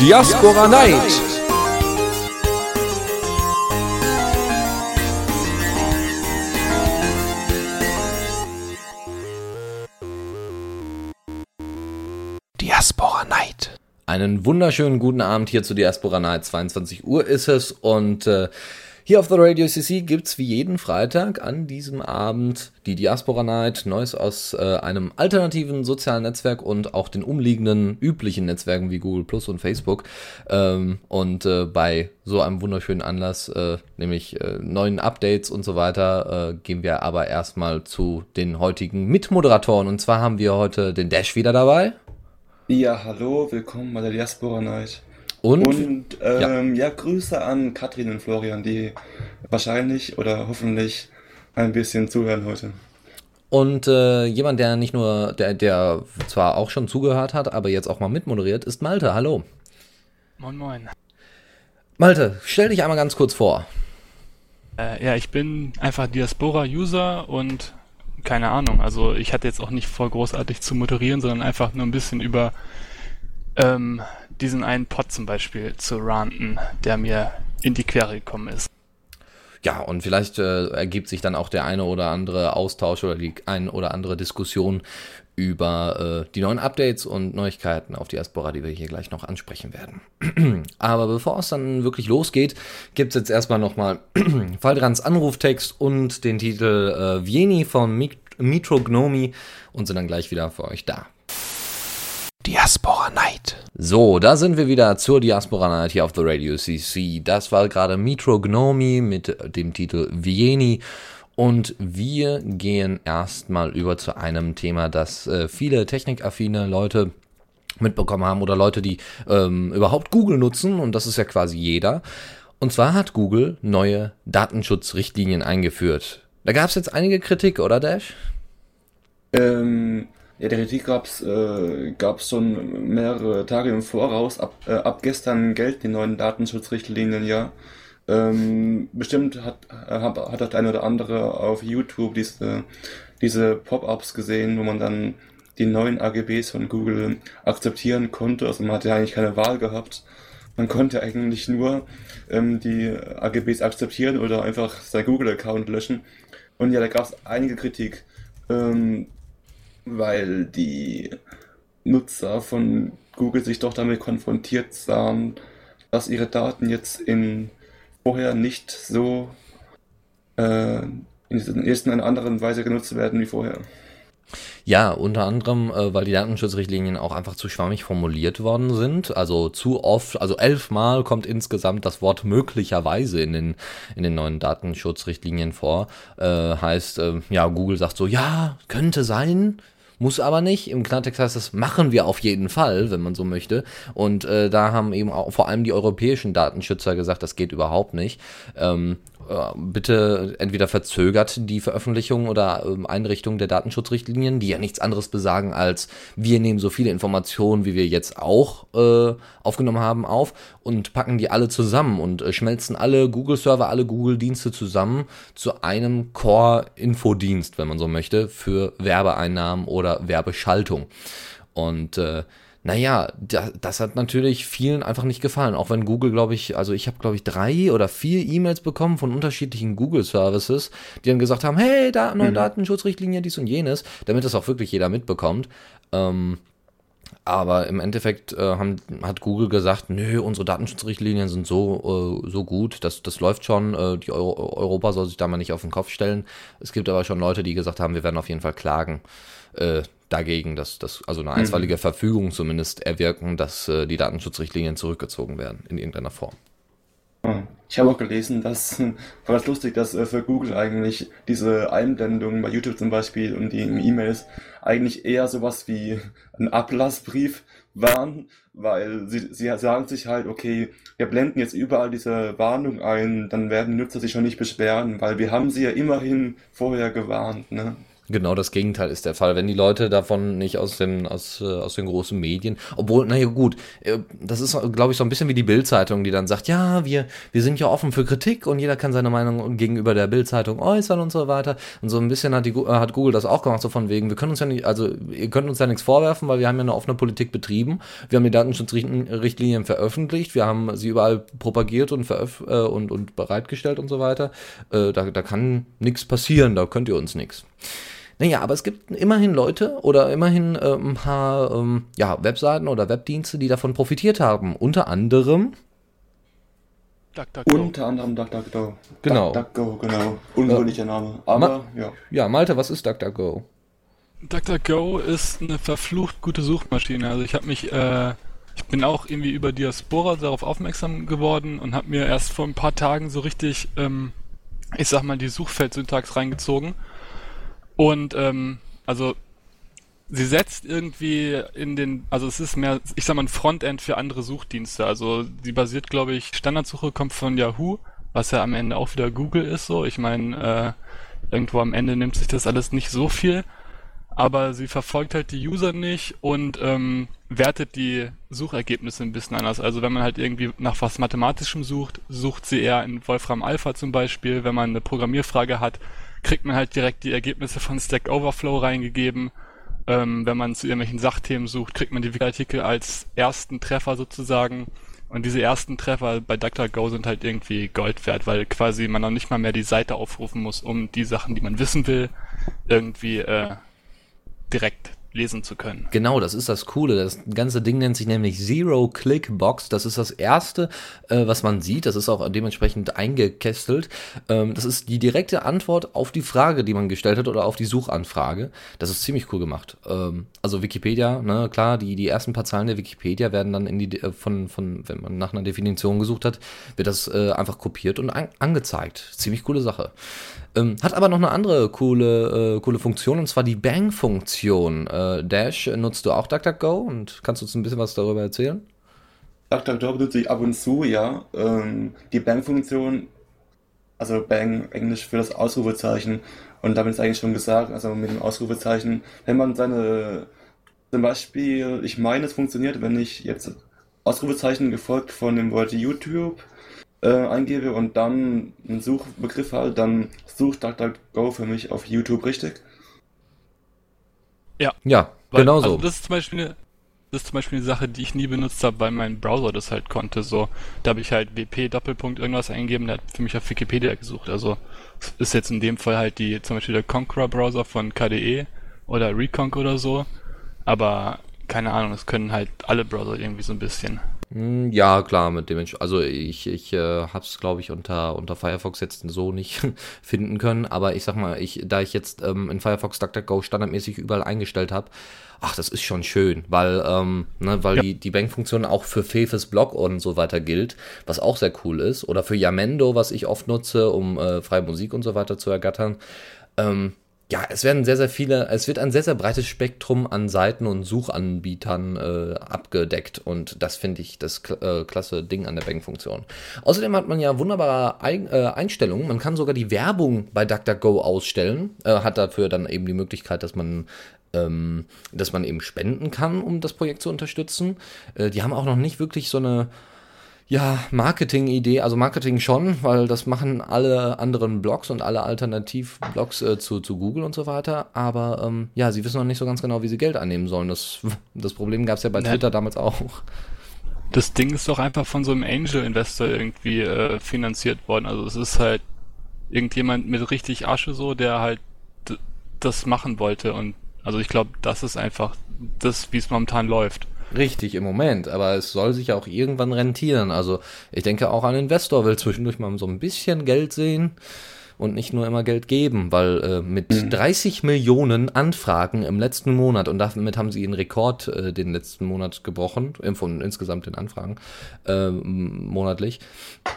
Diaspora Night. Diaspora Night. Einen wunderschönen guten Abend hier zu Diaspora Night. 22 Uhr ist es und äh, hier auf The Radio CC gibt es wie jeden Freitag an diesem Abend die Diaspora Night, Neues aus äh, einem alternativen sozialen Netzwerk und auch den umliegenden üblichen Netzwerken wie Google Plus und Facebook. Ähm, und äh, bei so einem wunderschönen Anlass, äh, nämlich äh, neuen Updates und so weiter, äh, gehen wir aber erstmal zu den heutigen Mitmoderatoren. Und zwar haben wir heute den Dash wieder dabei. Ja, hallo, willkommen bei der Diaspora Night. Und, Und ähm, ja. Grüße an Katrin und Florian, die wahrscheinlich oder hoffentlich ein bisschen zuhören heute. Und äh, jemand, der nicht nur, der, der zwar auch schon zugehört hat, aber jetzt auch mal mitmoderiert, ist Malte. Hallo. Moin, moin. Malte, stell dich einmal ganz kurz vor. Äh, ja, ich bin einfach Diaspora-User und keine Ahnung. Also ich hatte jetzt auch nicht vor, großartig zu moderieren, sondern einfach nur ein bisschen über ähm, diesen einen Pod zum Beispiel zu ranten, der mir in die Quere gekommen ist. Ja, und vielleicht äh, ergibt sich dann auch der eine oder andere Austausch oder die ein oder andere Diskussion über äh, die neuen Updates und Neuigkeiten auf Diaspora, die wir hier gleich noch ansprechen werden. Aber bevor es dann wirklich losgeht, gibt es jetzt erstmal nochmal Faldrans Anruftext und den Titel äh, Vieni von Mit Mitrognomi und sind dann gleich wieder für euch da. Diaspora. So, da sind wir wieder zur Diaspora Night hier auf The Radio CC. Das war gerade Mitro Gnomi mit dem Titel Vieni. Und wir gehen erstmal über zu einem Thema, das äh, viele technikaffine Leute mitbekommen haben oder Leute, die ähm, überhaupt Google nutzen. Und das ist ja quasi jeder. Und zwar hat Google neue Datenschutzrichtlinien eingeführt. Da gab es jetzt einige Kritik, oder Dash? Ähm, ja, der Kritik gab es äh, gab's schon mehrere Tage im Voraus. Ab, äh, ab gestern gelten die neuen Datenschutzrichtlinien ja. Ähm, bestimmt hat, hat, hat das eine oder andere auf YouTube diese, diese Pop-ups gesehen, wo man dann die neuen AGBs von Google akzeptieren konnte. Also man hatte ja eigentlich keine Wahl gehabt. Man konnte eigentlich nur ähm, die AGBs akzeptieren oder einfach sein Google-Account löschen. Und ja, da gab es einige Kritik. Ähm, weil die Nutzer von Google sich doch damit konfrontiert sahen, dass ihre Daten jetzt in vorher nicht so äh, in einer anderen Weise genutzt werden wie vorher. Ja, unter anderem, äh, weil die Datenschutzrichtlinien auch einfach zu schwammig formuliert worden sind. Also zu oft, also elfmal kommt insgesamt das Wort möglicherweise in den, in den neuen Datenschutzrichtlinien vor. Äh, heißt, äh, ja, Google sagt so, ja, könnte sein, muss aber nicht. Im Klartext heißt das, machen wir auf jeden Fall, wenn man so möchte. Und äh, da haben eben auch vor allem die europäischen Datenschützer gesagt, das geht überhaupt nicht. Ähm, äh, bitte entweder verzögert die Veröffentlichung oder ähm, Einrichtung der Datenschutzrichtlinien, die ja nichts anderes besagen als wir nehmen so viele Informationen, wie wir jetzt auch äh, aufgenommen haben, auf und packen die alle zusammen und äh, schmelzen alle Google-Server, alle Google-Dienste zusammen zu einem Core-Infodienst, wenn man so möchte, für Werbeeinnahmen oder Werbeschaltung. Und äh, naja, da, das hat natürlich vielen einfach nicht gefallen. Auch wenn Google, glaube ich, also ich habe, glaube ich, drei oder vier E-Mails bekommen von unterschiedlichen Google-Services, die dann gesagt haben, hey, da neue mhm. Datenschutzrichtlinie, dies und jenes, damit das auch wirklich jeder mitbekommt. Ähm, aber im Endeffekt äh, haben, hat Google gesagt, nö, unsere Datenschutzrichtlinien sind so, äh, so gut, das, das läuft schon, äh, die Euro Europa soll sich da mal nicht auf den Kopf stellen. Es gibt aber schon Leute, die gesagt haben, wir werden auf jeden Fall klagen. Dagegen, dass das also eine einstweilige mhm. Verfügung zumindest erwirken, dass äh, die Datenschutzrichtlinien zurückgezogen werden in irgendeiner Form. Ich habe auch gelesen, dass war das lustig, dass äh, für Google eigentlich diese Einblendungen bei YouTube zum Beispiel und die E-Mails eigentlich eher sowas wie ein Ablassbrief waren, weil sie, sie sagen sich halt, okay, wir blenden jetzt überall diese Warnung ein, dann werden die Nutzer sich schon nicht beschweren, weil wir haben sie ja immerhin vorher gewarnt, ne? Genau das Gegenteil ist der Fall. Wenn die Leute davon nicht aus den, aus, äh, aus den großen Medien, obwohl, naja gut, äh, das ist, glaube ich, so ein bisschen wie die Bildzeitung, die dann sagt, ja, wir, wir sind ja offen für Kritik und jeder kann seine Meinung gegenüber der Bildzeitung äußern und so weiter. Und so ein bisschen hat, die, äh, hat Google das auch gemacht, so von wegen, wir können uns ja nicht, also ihr könnt uns ja nichts vorwerfen, weil wir haben ja eine offene Politik betrieben. Wir haben die Datenschutzrichtlinien veröffentlicht, wir haben sie überall propagiert und, veröf äh, und, und bereitgestellt und so weiter. Äh, da, da kann nichts passieren, da könnt ihr uns nichts. Naja, aber es gibt immerhin Leute oder immerhin äh, ein paar ähm, ja, Webseiten oder Webdienste, die davon profitiert haben. Unter anderem. DuckDuckGo. Unter anderem DuckDuckGo. Genau. DuckDuckGo, genau. Unwürdiger Name. Aber, Ma ja. Ja, Malte, was ist DuckDuckGo? DuckDuckGo ist eine verflucht gute Suchmaschine. Also ich habe mich, äh, ich bin auch irgendwie über Diaspora darauf aufmerksam geworden und habe mir erst vor ein paar Tagen so richtig, ähm, ich sag mal, die Suchfeldsyntax reingezogen und ähm, also sie setzt irgendwie in den, also es ist mehr, ich sag mal, ein Frontend für andere Suchdienste. Also sie basiert, glaube ich, Standardsuche kommt von Yahoo, was ja am Ende auch wieder Google ist. So, ich meine, äh, irgendwo am Ende nimmt sich das alles nicht so viel, aber sie verfolgt halt die User nicht und ähm, wertet die Suchergebnisse ein bisschen anders. Also wenn man halt irgendwie nach was Mathematischem sucht, sucht sie eher in Wolfram Alpha zum Beispiel. Wenn man eine Programmierfrage hat, kriegt man halt direkt die Ergebnisse von Stack Overflow reingegeben. Ähm, wenn man zu irgendwelchen Sachthemen sucht, kriegt man die Artikel als ersten Treffer sozusagen. Und diese ersten Treffer bei DuckDuckGo sind halt irgendwie Gold wert, weil quasi man noch nicht mal mehr die Seite aufrufen muss, um die Sachen, die man wissen will, irgendwie äh, direkt lesen zu können. Genau, das ist das Coole. Das ganze Ding nennt sich nämlich Zero-Click-Box. Das ist das erste, äh, was man sieht. Das ist auch dementsprechend eingekästelt. Ähm, das ist die direkte Antwort auf die Frage, die man gestellt hat oder auf die Suchanfrage. Das ist ziemlich cool gemacht. Ähm, also Wikipedia, ne, klar, die, die ersten paar Zahlen der Wikipedia werden dann in die, äh, von, von, wenn man nach einer Definition gesucht hat, wird das äh, einfach kopiert und an, angezeigt. Ziemlich coole Sache. Ähm, hat aber noch eine andere coole, äh, coole Funktion und zwar die Bang-Funktion. Äh, Dash, nutzt du auch DuckDuckGo und kannst du uns ein bisschen was darüber erzählen? DuckDuckGo benutze ich ab und zu, ja. Ähm, die Bang-Funktion, also Bang, Englisch für das Ausrufezeichen. Und damit ist eigentlich schon gesagt, also mit dem Ausrufezeichen, wenn man seine, zum Beispiel, ich meine, es funktioniert, wenn ich jetzt Ausrufezeichen gefolgt von dem Wort YouTube äh, eingebe und dann einen Suchbegriff halt, dann sucht DuckDuckGo für mich auf YouTube, richtig? Ja. Ja, weil, genau so. Also das ist zum Beispiel eine, das ist zum Beispiel eine Sache, die ich nie benutzt habe, weil mein Browser das halt konnte. So, da habe ich halt WP Doppelpunkt irgendwas eingegeben, der hat für mich auf Wikipedia gesucht. Also ist jetzt in dem Fall halt die zum Beispiel der Conqueror Browser von KDE oder Reconq oder so. Aber keine Ahnung, das können halt alle Browser irgendwie so ein bisschen. Hm, ja, klar, mit dem Also ich, ich äh, habe es, glaube ich, unter, unter Firefox jetzt so nicht finden können. Aber ich sag mal, ich, da ich jetzt ähm, in Firefox DuckDuckGo standardmäßig überall eingestellt habe, ach, das ist schon schön, weil, ähm, ne, weil ja. die, die Bankfunktion auch für Fefes Blog und so weiter gilt, was auch sehr cool ist. Oder für Yamendo, was ich oft nutze, um äh, freie Musik und so weiter zu ergattern. Ähm, ja, es werden sehr, sehr viele, es wird ein sehr, sehr breites Spektrum an Seiten und Suchanbietern äh, abgedeckt und das finde ich das äh, klasse Ding an der Bang-Funktion. Außerdem hat man ja wunderbare Ein äh, Einstellungen. Man kann sogar die Werbung bei DuckDuckGo ausstellen, äh, hat dafür dann eben die Möglichkeit, dass man ähm, dass man eben spenden kann, um das Projekt zu unterstützen. Äh, die haben auch noch nicht wirklich so eine ja, Marketing-Idee, also Marketing schon, weil das machen alle anderen Blogs und alle Alternativ-Blogs äh, zu, zu Google und so weiter. Aber ähm, ja, sie wissen noch nicht so ganz genau, wie sie Geld annehmen sollen. Das, das Problem gab es ja bei ja. Twitter damals auch. Das Ding ist doch einfach von so einem Angel-Investor irgendwie äh, finanziert worden. Also es ist halt irgendjemand mit richtig Asche so, der halt das machen wollte. Und also ich glaube, das ist einfach das, wie es momentan läuft. Richtig, im Moment, aber es soll sich auch irgendwann rentieren. Also ich denke auch ein Investor will zwischendurch mal so ein bisschen Geld sehen und nicht nur immer Geld geben, weil äh, mit mhm. 30 Millionen Anfragen im letzten Monat und damit haben sie ihren Rekord äh, den letzten Monat gebrochen, von insgesamt den Anfragen äh, monatlich.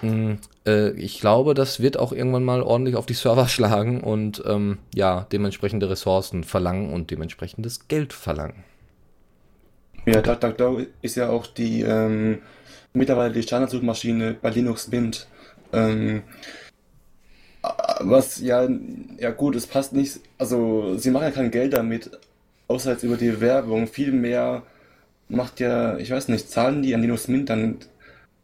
Mm, äh, ich glaube, das wird auch irgendwann mal ordentlich auf die Server schlagen und ähm, ja, dementsprechende Ressourcen verlangen und dementsprechendes Geld verlangen. Ja, DuckDuckGo ist ja auch die ähm, mittlerweile die Standardsuchmaschine bei Linux Mint. Ähm, Was ja, ja gut, es passt nicht. Also, sie machen ja kein Geld damit, außer jetzt über die Werbung. Vielmehr macht ja, ich weiß nicht, zahlen die an Linus Mint dann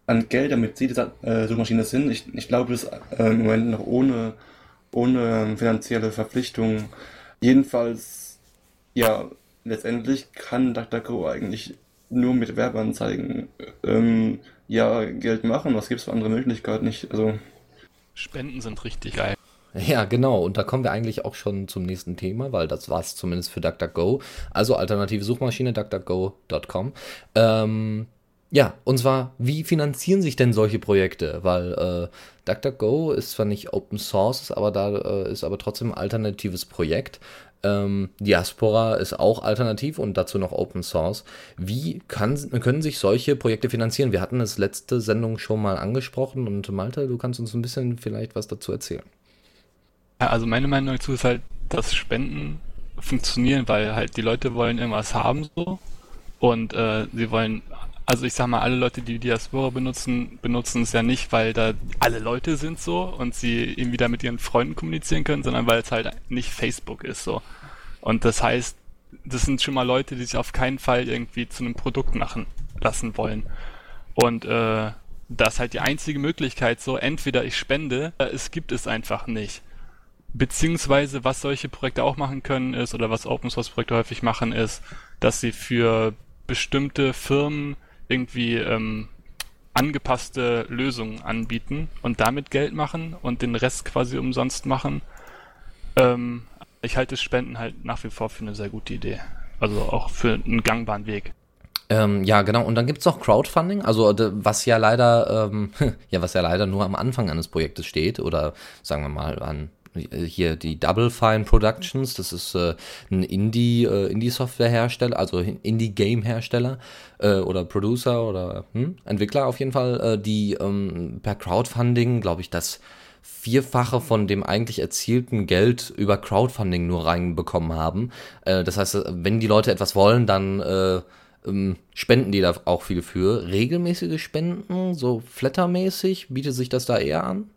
an Geld, damit sie die äh, Suchmaschine sind. Ich, ich glaube, das äh, im Moment noch ohne, ohne finanzielle Verpflichtung. Jedenfalls, ja, letztendlich kann DuckDuckGo eigentlich nur mit Werbeanzeigen ähm, ja Geld machen. Was gibt es für andere Möglichkeiten? nicht? also Spenden sind richtig geil. Ja, genau. Und da kommen wir eigentlich auch schon zum nächsten Thema, weil das war es zumindest für DuckDuckGo. Also alternative Suchmaschine, duckduckgo.com. Ähm, ja, und zwar, wie finanzieren sich denn solche Projekte? Weil äh, DuckDuckGo ist zwar nicht Open Source, aber da äh, ist aber trotzdem ein alternatives Projekt. Ähm, Diaspora ist auch alternativ und dazu noch Open Source. Wie kann, können sich solche Projekte finanzieren? Wir hatten es letzte Sendung schon mal angesprochen und Malte, du kannst uns ein bisschen vielleicht was dazu erzählen. Ja, also meine Meinung dazu ist halt, dass Spenden funktionieren, weil halt die Leute wollen irgendwas haben so und äh, sie wollen also ich sag mal, alle Leute, die Diaspora benutzen, benutzen es ja nicht, weil da alle Leute sind so und sie irgendwie da mit ihren Freunden kommunizieren können, sondern weil es halt nicht Facebook ist so. Und das heißt, das sind schon mal Leute, die sich auf keinen Fall irgendwie zu einem Produkt machen lassen wollen. Und äh, das ist halt die einzige Möglichkeit so, entweder ich spende, es gibt es einfach nicht. Beziehungsweise, was solche Projekte auch machen können, ist, oder was Open Source Projekte häufig machen, ist, dass sie für bestimmte Firmen irgendwie ähm, angepasste Lösungen anbieten und damit Geld machen und den Rest quasi umsonst machen. Ähm, ich halte Spenden halt nach wie vor für eine sehr gute Idee. Also auch für einen gangbaren Weg. Ähm, ja, genau. Und dann gibt's auch Crowdfunding, also was ja leider, ähm, ja, was ja leider nur am Anfang eines Projektes steht oder sagen wir mal an hier die Double Fine Productions, das ist äh, ein Indie, äh, Indie-Software-Hersteller, also Indie-Game-Hersteller äh, oder Producer oder hm, Entwickler auf jeden Fall, äh, die ähm, per Crowdfunding, glaube ich, das Vierfache von dem eigentlich erzielten Geld über Crowdfunding nur reinbekommen haben. Äh, das heißt, wenn die Leute etwas wollen, dann äh, ähm, spenden die da auch viel für. Regelmäßige Spenden, so flattermäßig, bietet sich das da eher an?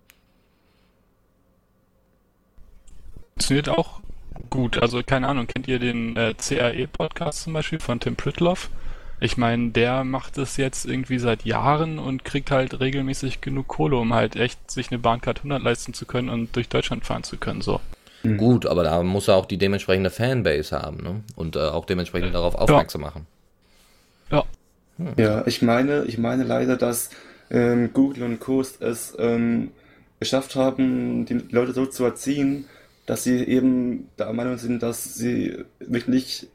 Funktioniert auch gut. Also keine Ahnung, kennt ihr den äh, CRE-Podcast zum Beispiel von Tim Pritloff? Ich meine, der macht es jetzt irgendwie seit Jahren und kriegt halt regelmäßig genug Kohle, um halt echt sich eine Bahncard 100 leisten zu können und durch Deutschland fahren zu können, so. Mhm. Gut, aber da muss er auch die dementsprechende Fanbase haben, ne? Und äh, auch dementsprechend äh, darauf aufmerksam ja. machen. Ja. Hm. Ja, ich meine, ich meine leider, dass ähm, Google und Coast es ähm, geschafft haben, die Leute so zu erziehen, dass sie eben der Meinung sind, dass sie wirklich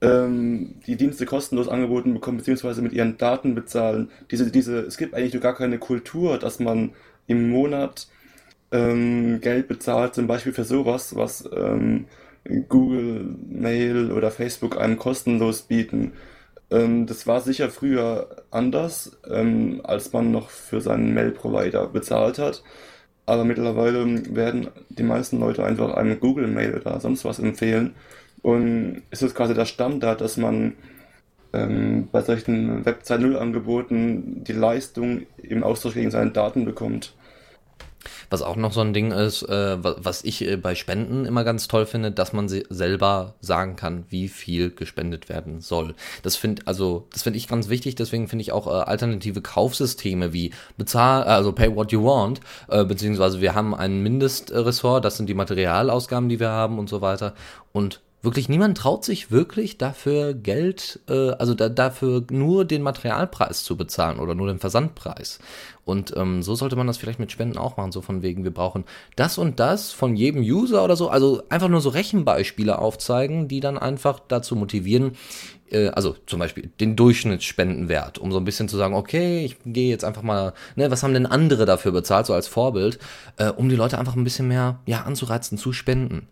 ähm, die Dienste kostenlos angeboten bekommen, beziehungsweise mit ihren Daten bezahlen. Diese, diese, es gibt eigentlich gar keine Kultur, dass man im Monat ähm, Geld bezahlt, zum Beispiel für sowas, was ähm, Google, Mail oder Facebook einem kostenlos bieten. Ähm, das war sicher früher anders, ähm, als man noch für seinen Mail-Provider bezahlt hat. Aber mittlerweile werden die meisten Leute einfach einem Google-Mail oder sonst was empfehlen. Und es ist quasi der Standard, dass man ähm, bei solchen Web 2.0 Angeboten die Leistung im Austausch gegen seine Daten bekommt. Was auch noch so ein Ding ist, äh, was ich äh, bei Spenden immer ganz toll finde, dass man selber sagen kann, wie viel gespendet werden soll. Das finde also das finde ich ganz wichtig. Deswegen finde ich auch äh, alternative Kaufsysteme wie bezahl, also Pay What You Want, äh, beziehungsweise wir haben ein Mindestressort, das sind die Materialausgaben, die wir haben und so weiter. Und wirklich niemand traut sich wirklich dafür Geld, äh, also da, dafür nur den Materialpreis zu bezahlen oder nur den Versandpreis. Und ähm, so sollte man das vielleicht mit Spenden auch machen, so von wegen, wir brauchen das und das von jedem User oder so. Also einfach nur so Rechenbeispiele aufzeigen, die dann einfach dazu motivieren, äh, also zum Beispiel den Durchschnittsspendenwert, um so ein bisschen zu sagen, okay, ich gehe jetzt einfach mal, ne, was haben denn andere dafür bezahlt, so als Vorbild, äh, um die Leute einfach ein bisschen mehr, ja, anzureizen zu spenden.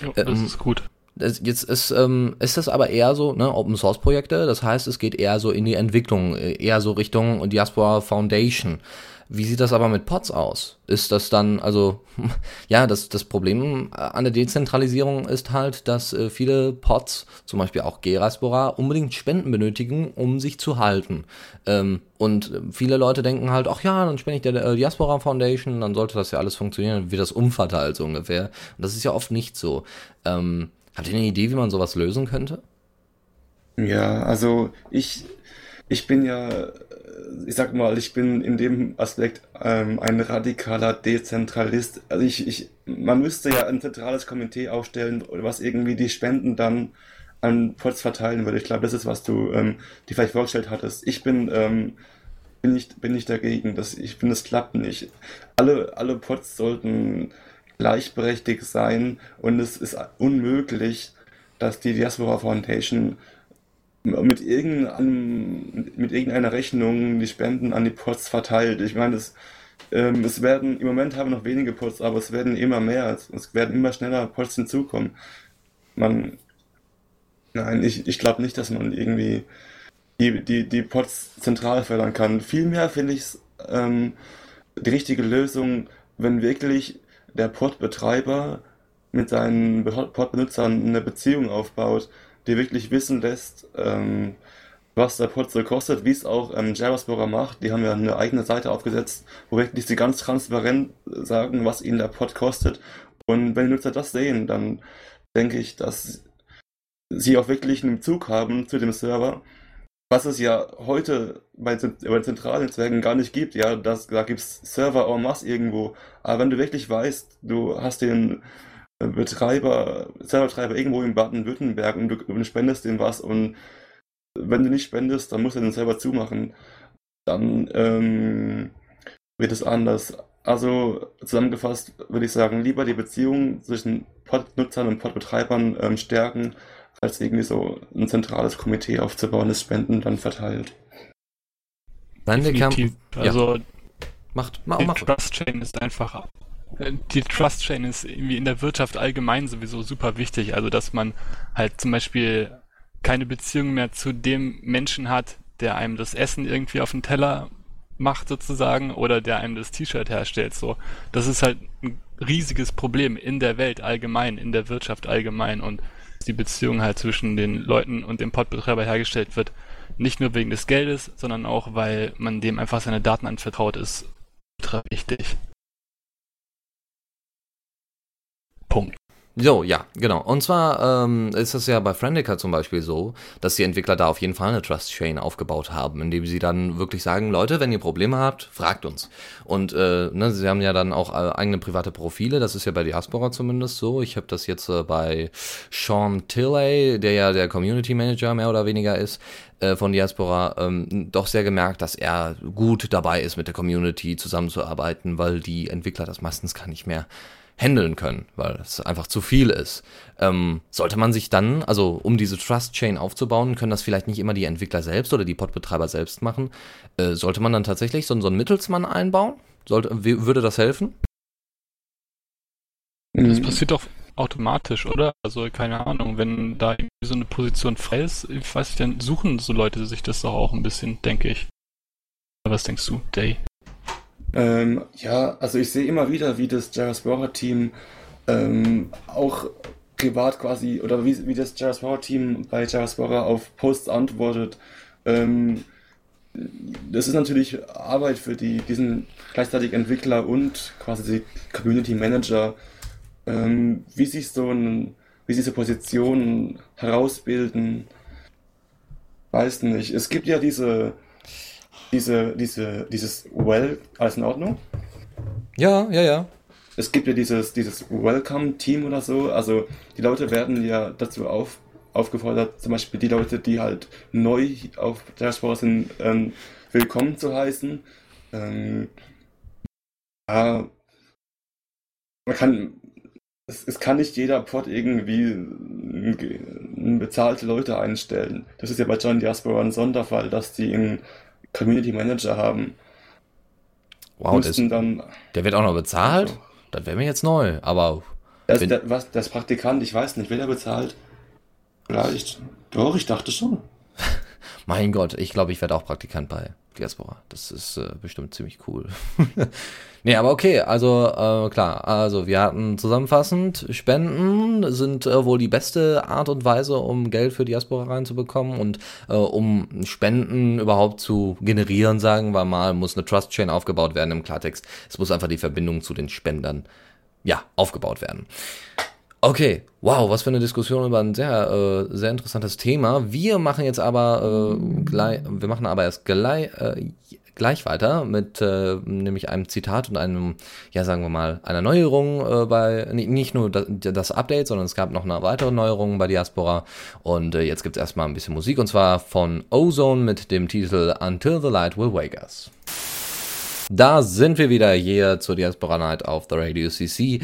Ja, das ähm, ist gut. Das, jetzt ist, ähm, ist das aber eher so, ne, Open Source Projekte, das heißt, es geht eher so in die Entwicklung, äh, eher so Richtung Diaspora Foundation. Wie sieht das aber mit Pods aus? Ist das dann, also, ja, das, das Problem an der Dezentralisierung ist halt, dass äh, viele Pods, zum Beispiel auch Geraspora, unbedingt Spenden benötigen, um sich zu halten. Ähm, und viele Leute denken halt, ach ja, dann spende ich der äh, Diaspora Foundation, dann sollte das ja alles funktionieren, dann wird das umverteilt so ungefähr. Und das ist ja oft nicht so. Ähm, habt ihr eine Idee, wie man sowas lösen könnte? Ja, also ich, ich bin ja, ich sag mal, ich bin in dem Aspekt ähm, ein radikaler Dezentralist. Also ich, ich, man müsste ja ein zentrales Komitee aufstellen, was irgendwie die Spenden dann an Pots verteilen würde. Ich glaube, das ist, was du ähm, dir vielleicht vorgestellt hattest. Ich bin, ähm, bin nicht, bin nicht dagegen. Das, ich finde, es klappt nicht. Alle, alle Pots sollten gleichberechtigt sein und es ist unmöglich, dass die Diaspora Foundation mit, irgendeinem, mit irgendeiner Rechnung die Spenden an die Pots verteilt. Ich meine, es, ähm, es werden, im Moment haben wir noch wenige Pots, aber es werden immer mehr, es werden immer schneller Pots hinzukommen. Man, nein, ich, ich glaube nicht, dass man irgendwie die, die, die Pots zentral fördern kann. Vielmehr finde ich es ähm, die richtige Lösung, wenn wirklich der Pod-Betreiber mit seinen Pod-Benutzern eine Beziehung aufbaut die wirklich wissen lässt, ähm, was der Pod so kostet, wie es auch ähm, Javasborer macht. Die haben ja eine eigene Seite aufgesetzt, wo wirklich sie ganz transparent sagen, was ihnen der Pod kostet. Und wenn die Nutzer das sehen, dann denke ich, dass sie auch wirklich einen Bezug haben zu dem Server, was es ja heute bei, bei Zentralnetzwerken gar nicht gibt. Ja, das, da gibt es Server en masse irgendwo. Aber wenn du wirklich weißt, du hast den Betreiber, Serverbetreiber irgendwo in Baden-Württemberg und du, du spendest dem was und wenn du nicht spendest, dann musst du den Server zumachen. Dann ähm, wird es anders. Also zusammengefasst würde ich sagen, lieber die Beziehung zwischen Pod-Nutzern und Pod-Betreibern ähm, stärken, als irgendwie so ein zentrales Komitee aufzubauen, das Spenden dann verteilt. Definitiv. Also ja. macht, mach, mach. Trust Chain ist einfach die Trust Chain ist irgendwie in der Wirtschaft allgemein sowieso super wichtig. Also, dass man halt zum Beispiel keine Beziehung mehr zu dem Menschen hat, der einem das Essen irgendwie auf den Teller macht sozusagen oder der einem das T-Shirt herstellt. So, das ist halt ein riesiges Problem in der Welt allgemein, in der Wirtschaft allgemein und die Beziehung halt zwischen den Leuten und dem Podbetreiber hergestellt wird. Nicht nur wegen des Geldes, sondern auch, weil man dem einfach seine Daten anvertraut ist, ultra wichtig. Punkt. So, ja, genau. Und zwar ähm, ist es ja bei Friendica zum Beispiel so, dass die Entwickler da auf jeden Fall eine Trust Chain aufgebaut haben, indem sie dann wirklich sagen, Leute, wenn ihr Probleme habt, fragt uns. Und äh, ne, sie haben ja dann auch äh, eigene private Profile, das ist ja bei Diaspora zumindest so. Ich habe das jetzt äh, bei Sean Tilley, der ja der Community Manager mehr oder weniger ist, äh, von Diaspora ähm, doch sehr gemerkt, dass er gut dabei ist, mit der Community zusammenzuarbeiten, weil die Entwickler das meistens gar nicht mehr handeln können, weil es einfach zu viel ist. Ähm, sollte man sich dann, also um diese Trust Chain aufzubauen, können das vielleicht nicht immer die Entwickler selbst oder die Podbetreiber selbst machen. Äh, sollte man dann tatsächlich so, so einen Mittelsmann einbauen? Sollte, würde das helfen? Das passiert doch automatisch, oder? Also keine Ahnung, wenn da irgendwie so eine Position frei ist, ich weiß nicht, dann suchen so Leute sich das doch auch ein bisschen, denke ich. Was denkst du, Day? Ähm, ja, also ich sehe immer wieder, wie das Jarosbora-Team ähm, auch privat quasi, oder wie, wie das Jarosbora-Team bei Jarosbora auf Posts antwortet. Ähm, das ist natürlich Arbeit für die, diesen gleichzeitig Entwickler und quasi die Community Manager, ähm, wie sich so ein, wie diese Positionen herausbilden. Weiß nicht. Es gibt ja diese diese, diese, dieses Well, alles in Ordnung? Ja, ja, ja. Es gibt ja dieses, dieses Welcome-Team oder so. Also die Leute werden ja dazu auf, aufgefordert, zum Beispiel die Leute, die halt neu auf der Sport sind, ähm, willkommen zu heißen. Ähm, ja, man kann, es, es, kann nicht jeder Pod irgendwie bezahlte Leute einstellen. Das ist ja bei John Diaspora ein Sonderfall, dass die in Community Manager haben. Wow, das, dann, der wird auch noch bezahlt? Also, das wäre mir jetzt neu, aber. Das, wenn, der, was, das Praktikant, ich weiß nicht, wer der bezahlt. Vielleicht. Doch, ich dachte schon. Mein Gott, ich glaube, ich werde auch Praktikant bei Diaspora. Das ist äh, bestimmt ziemlich cool. nee, aber okay, also äh, klar, also wir hatten zusammenfassend, Spenden sind äh, wohl die beste Art und Weise, um Geld für Diaspora reinzubekommen und äh, um Spenden überhaupt zu generieren, sagen wir mal, muss eine Trust Chain aufgebaut werden im Klartext. Es muss einfach die Verbindung zu den Spendern, ja, aufgebaut werden. Okay, wow, was für eine Diskussion über ein sehr, äh, sehr interessantes Thema. Wir machen jetzt aber äh, gleich, wir machen aber erst gleich, äh, gleich weiter mit äh, nämlich einem Zitat und einem, ja sagen wir mal, einer Neuerung äh, bei, nicht nur das, das Update, sondern es gab noch eine weitere Neuerung bei Diaspora und äh, jetzt gibt es erstmal ein bisschen Musik und zwar von Ozone mit dem Titel Until the Light Will Wake Us. Da sind wir wieder hier zur Diaspora Night auf the Radio CC.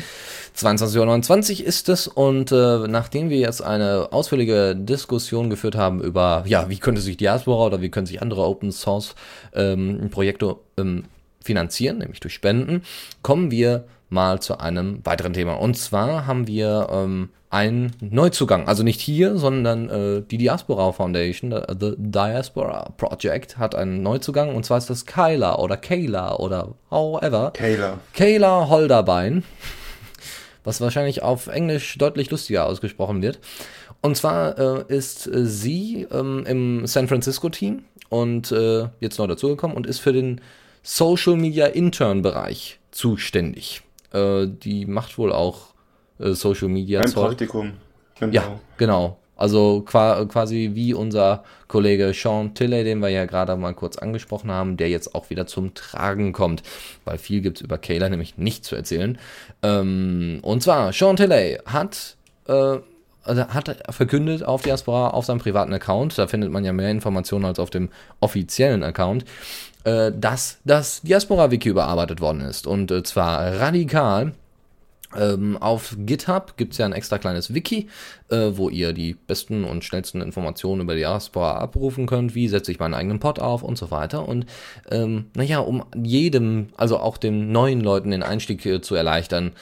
22.29 Uhr ist es und äh, nachdem wir jetzt eine ausführliche Diskussion geführt haben über, ja, wie könnte sich Diaspora oder wie können sich andere Open Source ähm, Projekte ähm, finanzieren, nämlich durch Spenden, kommen wir mal zu einem weiteren Thema. Und zwar haben wir ähm, einen Neuzugang, also nicht hier, sondern äh, die Diaspora Foundation, the, the Diaspora Project, hat einen Neuzugang und zwar ist das Kyla oder Kayla oder however. Kayla. Kayla Holderbein, was wahrscheinlich auf Englisch deutlich lustiger ausgesprochen wird. Und zwar äh, ist äh, sie ähm, im San Francisco Team und äh, jetzt neu dazugekommen und ist für den Social Media Intern Bereich zuständig. Äh, die macht wohl auch äh, Social Media Ein Zeug. Praktikum. Genau. Ja, genau. Also qua quasi wie unser Kollege Sean Tilley, den wir ja gerade mal kurz angesprochen haben, der jetzt auch wieder zum Tragen kommt, weil viel gibt's über Kayla nämlich nicht zu erzählen. Ähm, und zwar, Sean Tilley hat, äh, also hat verkündet auf Diaspora auf seinem privaten Account, da findet man ja mehr Informationen als auf dem offiziellen Account, äh, dass das Diaspora-Wiki überarbeitet worden ist. Und äh, zwar radikal. Ähm, auf GitHub gibt es ja ein extra kleines Wiki, äh, wo ihr die besten und schnellsten Informationen über die Diaspora abrufen könnt, wie setze ich meinen eigenen Pod auf und so weiter. Und ähm, naja, um jedem, also auch den neuen Leuten den Einstieg äh, zu erleichtern,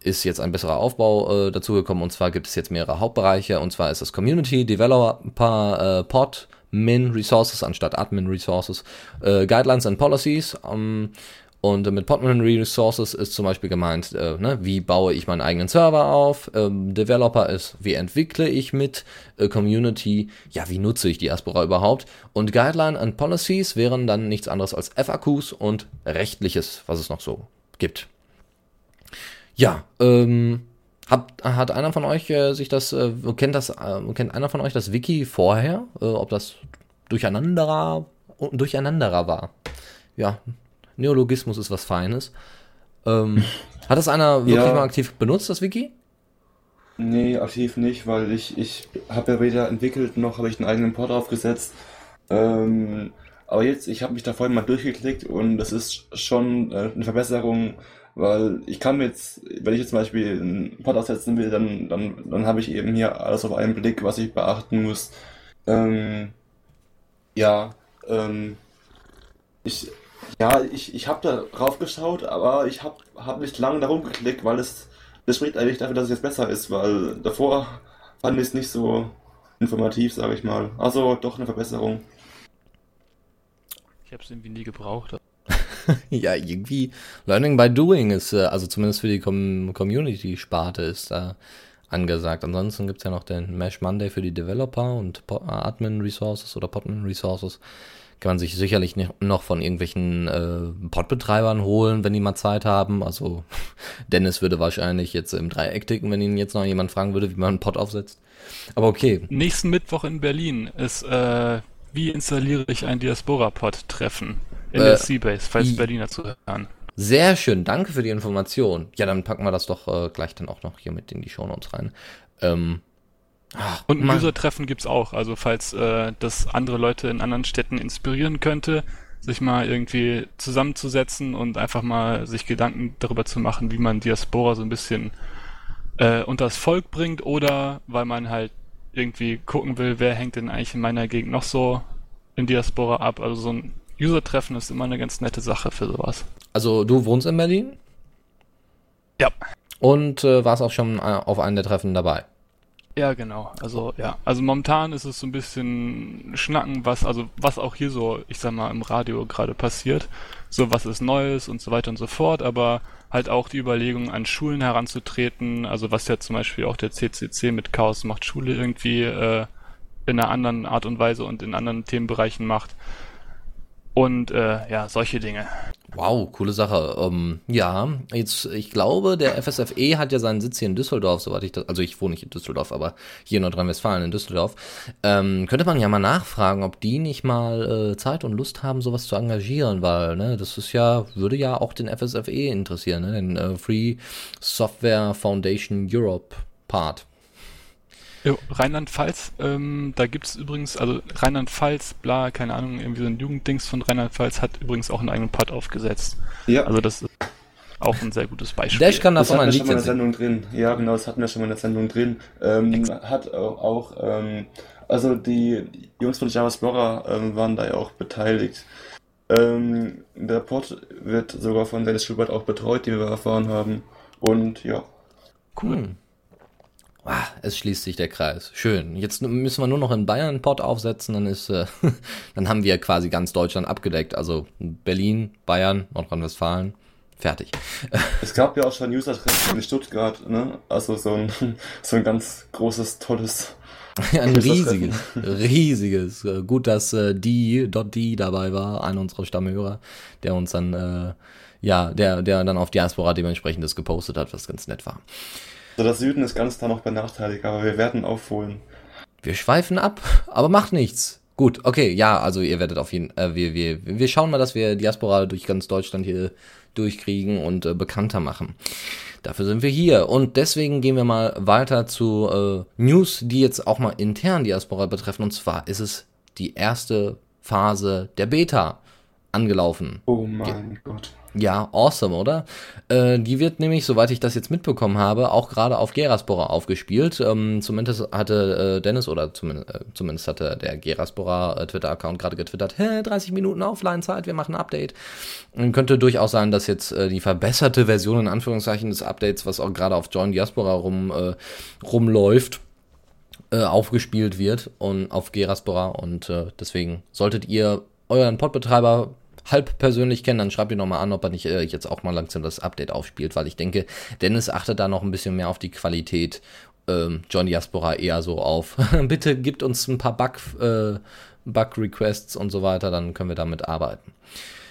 ist jetzt ein besserer Aufbau äh, dazugekommen. Und zwar gibt es jetzt mehrere Hauptbereiche. Und zwar ist das Community, Developer, äh, Pod, Min Resources anstatt Admin Resources, äh, Guidelines and Policies. Ähm, und mit Podman Resources ist zum Beispiel gemeint, äh, ne, wie baue ich meinen eigenen Server auf. Ähm, Developer ist, wie entwickle ich mit. Äh, Community, ja, wie nutze ich Diaspora überhaupt. Und Guideline and Policies wären dann nichts anderes als FAQs und rechtliches, was es noch so gibt. Ja, ähm, hat, hat einer von euch äh, sich das, äh, kennt das, äh, kennt einer von euch das Wiki vorher? Äh, ob das durcheinanderer, durcheinanderer war? Ja, Neologismus ist was Feines. Ähm, hat das einer wirklich Ja. mal aktiv benutzt, das Wiki? Nee, aktiv nicht, weil ich, ich habe ja weder entwickelt noch habe ich einen eigenen Pod aufgesetzt. Ähm, aber jetzt, ich habe mich da vorhin mal durchgeklickt und das ist schon äh, eine Verbesserung, weil ich kann mir jetzt, wenn ich jetzt zum Beispiel einen Pod aufsetzen will, dann, dann, dann habe ich eben hier alles auf einen Blick, was ich beachten muss. Ähm, ja, ähm, ich, ja, ich, ich habe da drauf geschaut, aber ich habe hab nicht lange darum geklickt, weil es, das spricht eigentlich dafür, dass es jetzt besser ist, weil davor fand ich es nicht so informativ, sage ich mal. Also doch eine Verbesserung. Ich habe es irgendwie nie gebraucht. ja, irgendwie Learning by Doing ist, äh, also zumindest für die Com Community-Sparte ist da angesagt. Ansonsten gibt's ja noch den Mesh Monday für die Developer und äh, Admin Resources oder Podman Resources. Kann man sich sicherlich nicht noch von irgendwelchen äh, Podbetreibern holen, wenn die mal Zeit haben. Also Dennis würde wahrscheinlich jetzt im Dreieck ticken, wenn ihn jetzt noch jemand fragen würde, wie man einen Pod aufsetzt. Aber okay, Nächsten Mittwoch in Berlin ist, äh, wie installiere ich ein Diaspora-Pod-Treffen in Äh, der Seabase, falls Berliner zuhören. Sehr schön, danke für die Information. Ja, dann packen wir das doch äh, gleich dann auch noch hier mit in die Shownotes rein. Ähm, ach, Und ein. User-Treffen gibt's auch, also falls äh, das andere Leute in anderen Städten inspirieren könnte, sich mal irgendwie zusammenzusetzen und einfach mal sich Gedanken darüber zu machen, wie man Diaspora so ein bisschen äh, unters Volk bringt oder weil man halt irgendwie gucken will, wer hängt denn eigentlich in meiner Gegend noch so in Diaspora ab. Also so ein User-Treffen ist immer eine ganz nette Sache für sowas. Also du wohnst in Berlin Ja. und äh, warst auch schon äh, auf einem der Treffen dabei. Ja, genau. Also ja, also momentan ist es so ein bisschen Schnacken, was also was auch hier so, ich sag mal, im Radio gerade passiert. So was ist Neues und so weiter und so fort, aber halt auch die Überlegung, an Schulen heranzutreten, also was ja zum Beispiel auch der CCC mit Chaos macht Schule irgendwie äh, in einer anderen Art und Weise und in anderen Themenbereichen macht. Und äh, ja, solche Dinge. Wow, coole Sache. Ähm, ja, jetzt, ich glaube, der FSFE hat ja seinen Sitz hier in Düsseldorf, soweit ich das, also ich wohne nicht in Düsseldorf, aber hier in Nordrhein-Westfalen in Düsseldorf. Ähm, könnte man ja mal nachfragen, ob die nicht mal äh, Zeit und Lust haben, sowas zu engagieren, weil, ne, das ist ja, würde ja auch den FSFE interessieren, ne, den äh, Free Software Foundation Europe Part. Rheinland-Pfalz, ähm, da gibt es übrigens, also Rheinland-Pfalz, bla, keine Ahnung, irgendwie so ein Jugenddings von Rheinland-Pfalz hat übrigens auch einen eigenen Pod aufgesetzt. Ja. Also das ist auch ein sehr gutes Beispiel. Dash kann davon ein Lied schon mal in der Sendung drin. Ja, genau, das hatten wir schon mal in der Sendung drin. Ähm, hat auch, auch ähm, also die Jungs von Java Explorer ähm, waren da ja auch beteiligt. Ähm, der Pod wird sogar von Dennis Schubert auch betreut, die wir erfahren haben. Und ja. Cool. Hm. Ah, es schließt sich der Kreis. Schön. Jetzt müssen wir nur noch in Bayern einen Pott aufsetzen, dann ist, äh, dann haben wir quasi ganz Deutschland abgedeckt. Also Berlin, Bayern, Nordrhein-Westfalen. Fertig. Es gab ja auch schon User-Treffen in Stuttgart, ne? Also so ein, so ein ganz großes, tolles. ein riesiges, riesiges. Äh, gut, dass äh, die, dort die dabei war, einer unserer Stammhörer, der uns dann, äh, ja, der, der dann auf Diaspora dementsprechend das gepostet hat, was ganz nett war. So, das Süden ist ganz da noch benachteiligt, aber wir werden aufholen. Wir schweifen ab, aber macht nichts. Gut, okay, ja, also ihr werdet auf jeden äh, wir, wir, wir schauen mal, dass wir Diaspora durch ganz Deutschland hier durchkriegen und äh, bekannter machen. Dafür sind wir hier und deswegen gehen wir mal weiter zu äh, News, die jetzt auch mal intern Diaspora betreffen und zwar ist es die erste Phase der Beta angelaufen. Oh mein Gott. Ja, awesome, oder? Äh, die wird nämlich, soweit ich das jetzt mitbekommen habe, auch gerade auf Geraspora aufgespielt. Ähm, zumindest hatte äh, Dennis oder zumindest, äh, zumindest hatte der Geraspora äh, Twitter-Account gerade getwittert, hä, 30 Minuten Offline-Zeit, wir machen ein Update. Und könnte durchaus sein, dass jetzt äh, die verbesserte Version in Anführungszeichen des Updates, was auch gerade auf Join Diaspora rum, äh, rumläuft, aufgespielt wird und auf Geraspora und deswegen solltet ihr euren Podbetreiber halb persönlich kennen, dann schreibt ihr nochmal an, ob er nicht äh, jetzt auch mal langsam das Update aufspielt, weil ich denke, Dennis achtet da noch ein bisschen mehr auf die Qualität. Ähm, John Diaspora eher so auf. Bitte gibt uns ein paar Bug, äh, Bug-Requests und so weiter, dann können wir damit arbeiten.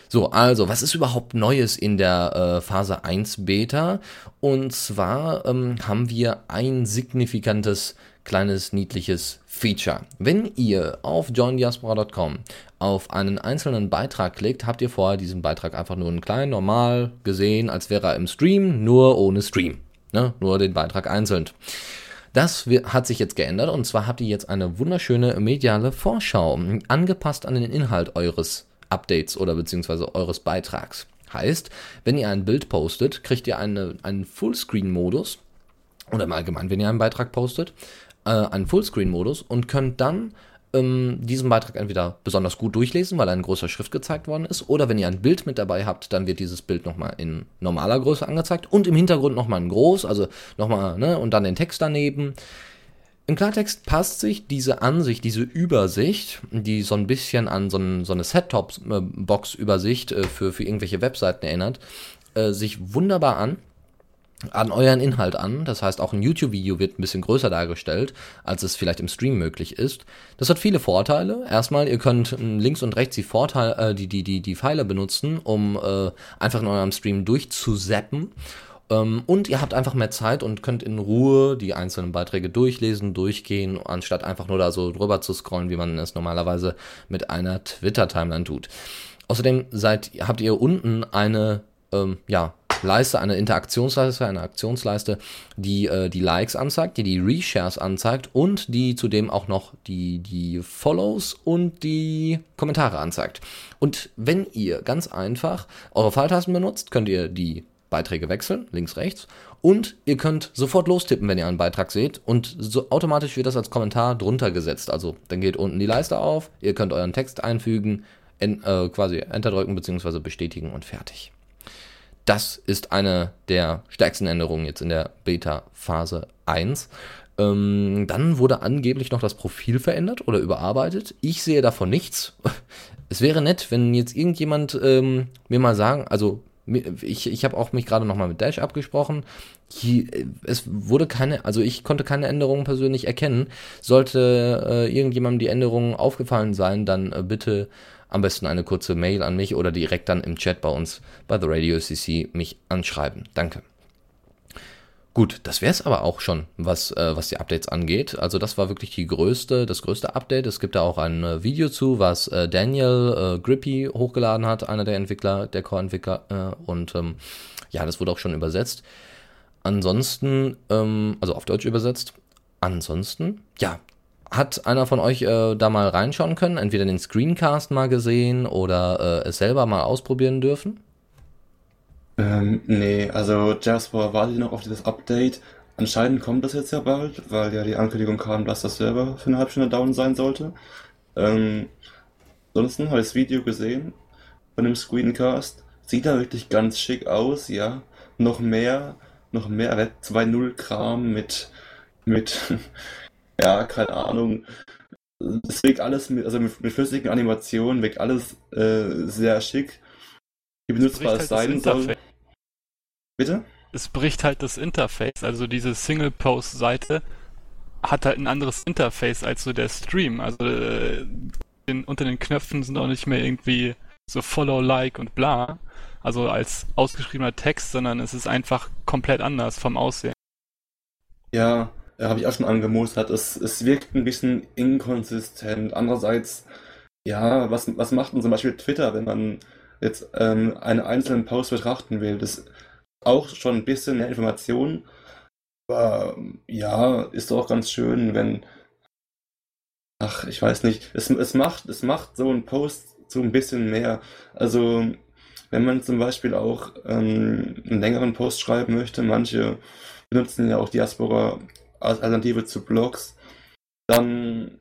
So, also, was ist überhaupt Neues in der äh, Phase 1 Beta? Und zwar ähm, haben wir ein signifikantes kleines niedliches Feature. Wenn ihr auf joindiaspora.com auf einen einzelnen Beitrag klickt, habt ihr vorher diesen Beitrag einfach nur einen kleinen, normal gesehen, als wäre er im Stream, nur ohne Stream. Ne? Nur den Beitrag einzeln. Das hat sich jetzt geändert und zwar habt ihr jetzt eine wunderschöne mediale Vorschau, angepasst an den Inhalt eures Updates oder beziehungsweise eures Beitrags. Heißt, wenn ihr ein Bild postet, kriegt ihr eine, einen Fullscreen-Modus oder im Allgemeinen, wenn ihr einen Beitrag postet, äh, einen Fullscreen-Modus und könnt dann ähm, diesen Beitrag entweder besonders gut durchlesen, weil ein großer Schrift gezeigt worden ist, oder wenn ihr ein Bild mit dabei habt, dann wird dieses Bild nochmal in normaler Größe angezeigt und im Hintergrund nochmal in groß, also nochmal, ne, und dann den Text daneben. Im Klartext passt sich diese Ansicht, diese Übersicht, die so ein bisschen an so, ein, so eine Set-Top-Box-Übersicht äh, für, für irgendwelche Webseiten erinnert, äh, sich wunderbar an an euren Inhalt an. Das heißt, auch ein YouTube-Video wird ein bisschen größer dargestellt, als es vielleicht im Stream möglich ist. Das hat viele Vorteile. Erstmal, ihr könnt ähm, links und rechts die Vorteile, äh, die, die, die, die Pfeile benutzen, um äh, einfach in eurem Stream durchzuseppen. Ähm, und ihr habt einfach mehr Zeit und könnt in Ruhe die einzelnen Beiträge durchlesen, durchgehen, anstatt einfach nur da so drüber zu scrollen, wie man es normalerweise mit einer Twitter-Timeline tut. Außerdem seid, habt ihr unten eine ähm, ja, Leiste, eine Interaktionsleiste, eine Aktionsleiste, die äh, die Likes anzeigt, die die Reshares anzeigt und die zudem auch noch die, die Follows und die Kommentare anzeigt. Und wenn ihr ganz einfach eure Pfeiltasten benutzt, könnt ihr die Beiträge wechseln, links, rechts. Und ihr könnt sofort lostippen, wenn ihr einen Beitrag seht. Und so automatisch wird das als Kommentar drunter gesetzt. Also dann geht unten die Leiste auf, ihr könnt euren Text einfügen, en, äh, quasi Enter drücken bzw. bestätigen und fertig. Das ist eine der stärksten Änderungen jetzt in der Beta-Phase 1. Ähm, dann wurde angeblich noch das Profil verändert oder überarbeitet. Ich sehe davon nichts. Es wäre nett, wenn jetzt irgendjemand ähm, mir mal sagen, also ich, ich habe auch mich gerade nochmal mit Dash abgesprochen. Hier, es wurde keine, also ich konnte keine Änderungen persönlich erkennen. Sollte äh, irgendjemandem die Änderungen aufgefallen sein, dann äh, bitte am besten eine kurze Mail an mich oder direkt dann im Chat bei uns bei The Radio CC mich anschreiben. Danke. Gut, das wäre es aber auch schon, was, äh, was die Updates angeht. Also das war wirklich die größte, das größte Update. Es gibt da auch ein äh, Video zu, was äh, Daniel äh, Grippy hochgeladen hat, einer der Entwickler, der Core-Entwickler. Äh, und ähm, ja, das wurde auch schon übersetzt. Ansonsten, ähm, also auf Deutsch übersetzt. Ansonsten, ja, hat einer von euch äh, da mal reinschauen können? Entweder den Screencast mal gesehen oder äh, es selber mal ausprobieren dürfen? Ähm, nee, also Jasper wartet noch auf dieses Update. Anscheinend kommt das jetzt ja bald, weil ja die Ankündigung kam, dass das Server für eine halbe Stunde down sein sollte. Ähm, ansonsten habe ich das Video gesehen von dem Screencast. Sieht da wirklich ganz schick aus, ja. Noch mehr, noch mehr Web 2.0 Kram mit, mit, ja, keine Ahnung. Es wirkt alles mit, also mit, mit flüssigen Animationen, wirkt alles äh, sehr schick. Wie benutzbar es halt sein soll. Bitte? Es bricht halt das Interface, also diese Single-Post-Seite hat halt ein anderes Interface als so der Stream. Also äh, den, unter den Knöpfen sind auch nicht mehr irgendwie so Follow, Like und bla. Also als ausgeschriebener Text, sondern es ist einfach komplett anders vom Aussehen. Ja, habe ich auch schon angemustert. Es, es wirkt ein bisschen inkonsistent. Andererseits, ja, was, was macht denn zum Beispiel Twitter, wenn man jetzt ähm, einen einzelnen Post betrachten will? Das auch schon ein bisschen mehr Informationen. Aber ja, ist doch auch ganz schön, wenn. Ach, ich weiß nicht. Es, es, macht, es macht so ein Post so ein bisschen mehr. Also, wenn man zum Beispiel auch ähm, einen längeren Post schreiben möchte, manche benutzen ja auch Diaspora als Alternative zu Blogs, dann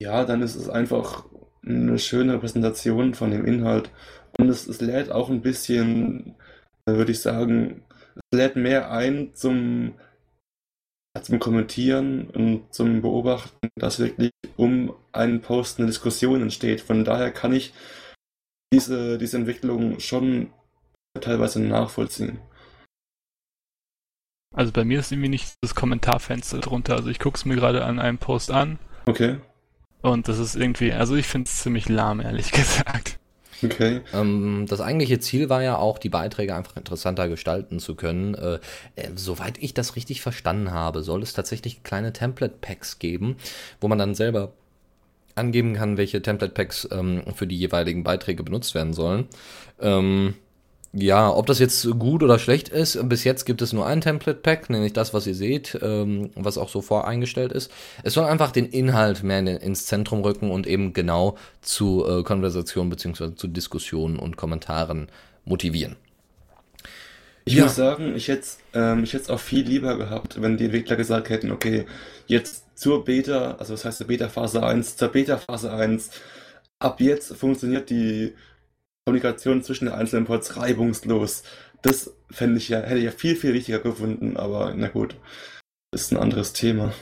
ja, dann ist es einfach eine schöne Präsentation von dem Inhalt und es, es lädt auch ein bisschen würde ich sagen, es lädt mehr ein zum, zum Kommentieren und zum Beobachten, dass wirklich um einen Post eine Diskussion entsteht. Von daher kann ich diese, diese Entwicklung schon teilweise nachvollziehen. Also bei mir ist irgendwie nicht das Kommentarfenster drunter. Also ich gucke es mir gerade an einem Post an. Okay. Und das ist irgendwie, also ich finde es ziemlich lahm, ehrlich gesagt. Okay. Ähm, das eigentliche Ziel war ja auch, die Beiträge einfach interessanter gestalten zu können. Äh, äh, soweit ich das richtig verstanden habe, soll es tatsächlich kleine Template-Packs geben, wo man dann selber angeben kann, welche Template-Packs ähm, für die jeweiligen Beiträge benutzt werden sollen. Ähm, ja, ob das jetzt gut oder schlecht ist, bis jetzt gibt es nur ein Template-Pack, nämlich das, was ihr seht, ähm, was auch so voreingestellt ist. Es soll einfach den Inhalt mehr in, ins Zentrum rücken und eben genau zu äh, Konversationen bzw. zu Diskussionen und Kommentaren motivieren. Ich ja. muss sagen, ich hätte ähm, ich auch viel lieber gehabt, wenn die Entwickler gesagt hätten, okay, jetzt zur Beta, also das heißt Beta Phase 1, zur Beta Phase 1, ab jetzt funktioniert die Kommunikation zwischen den einzelnen Ports reibungslos. Das fände ich ja, hätte ich ja viel, viel wichtiger gefunden, aber na gut, ist ein anderes Thema.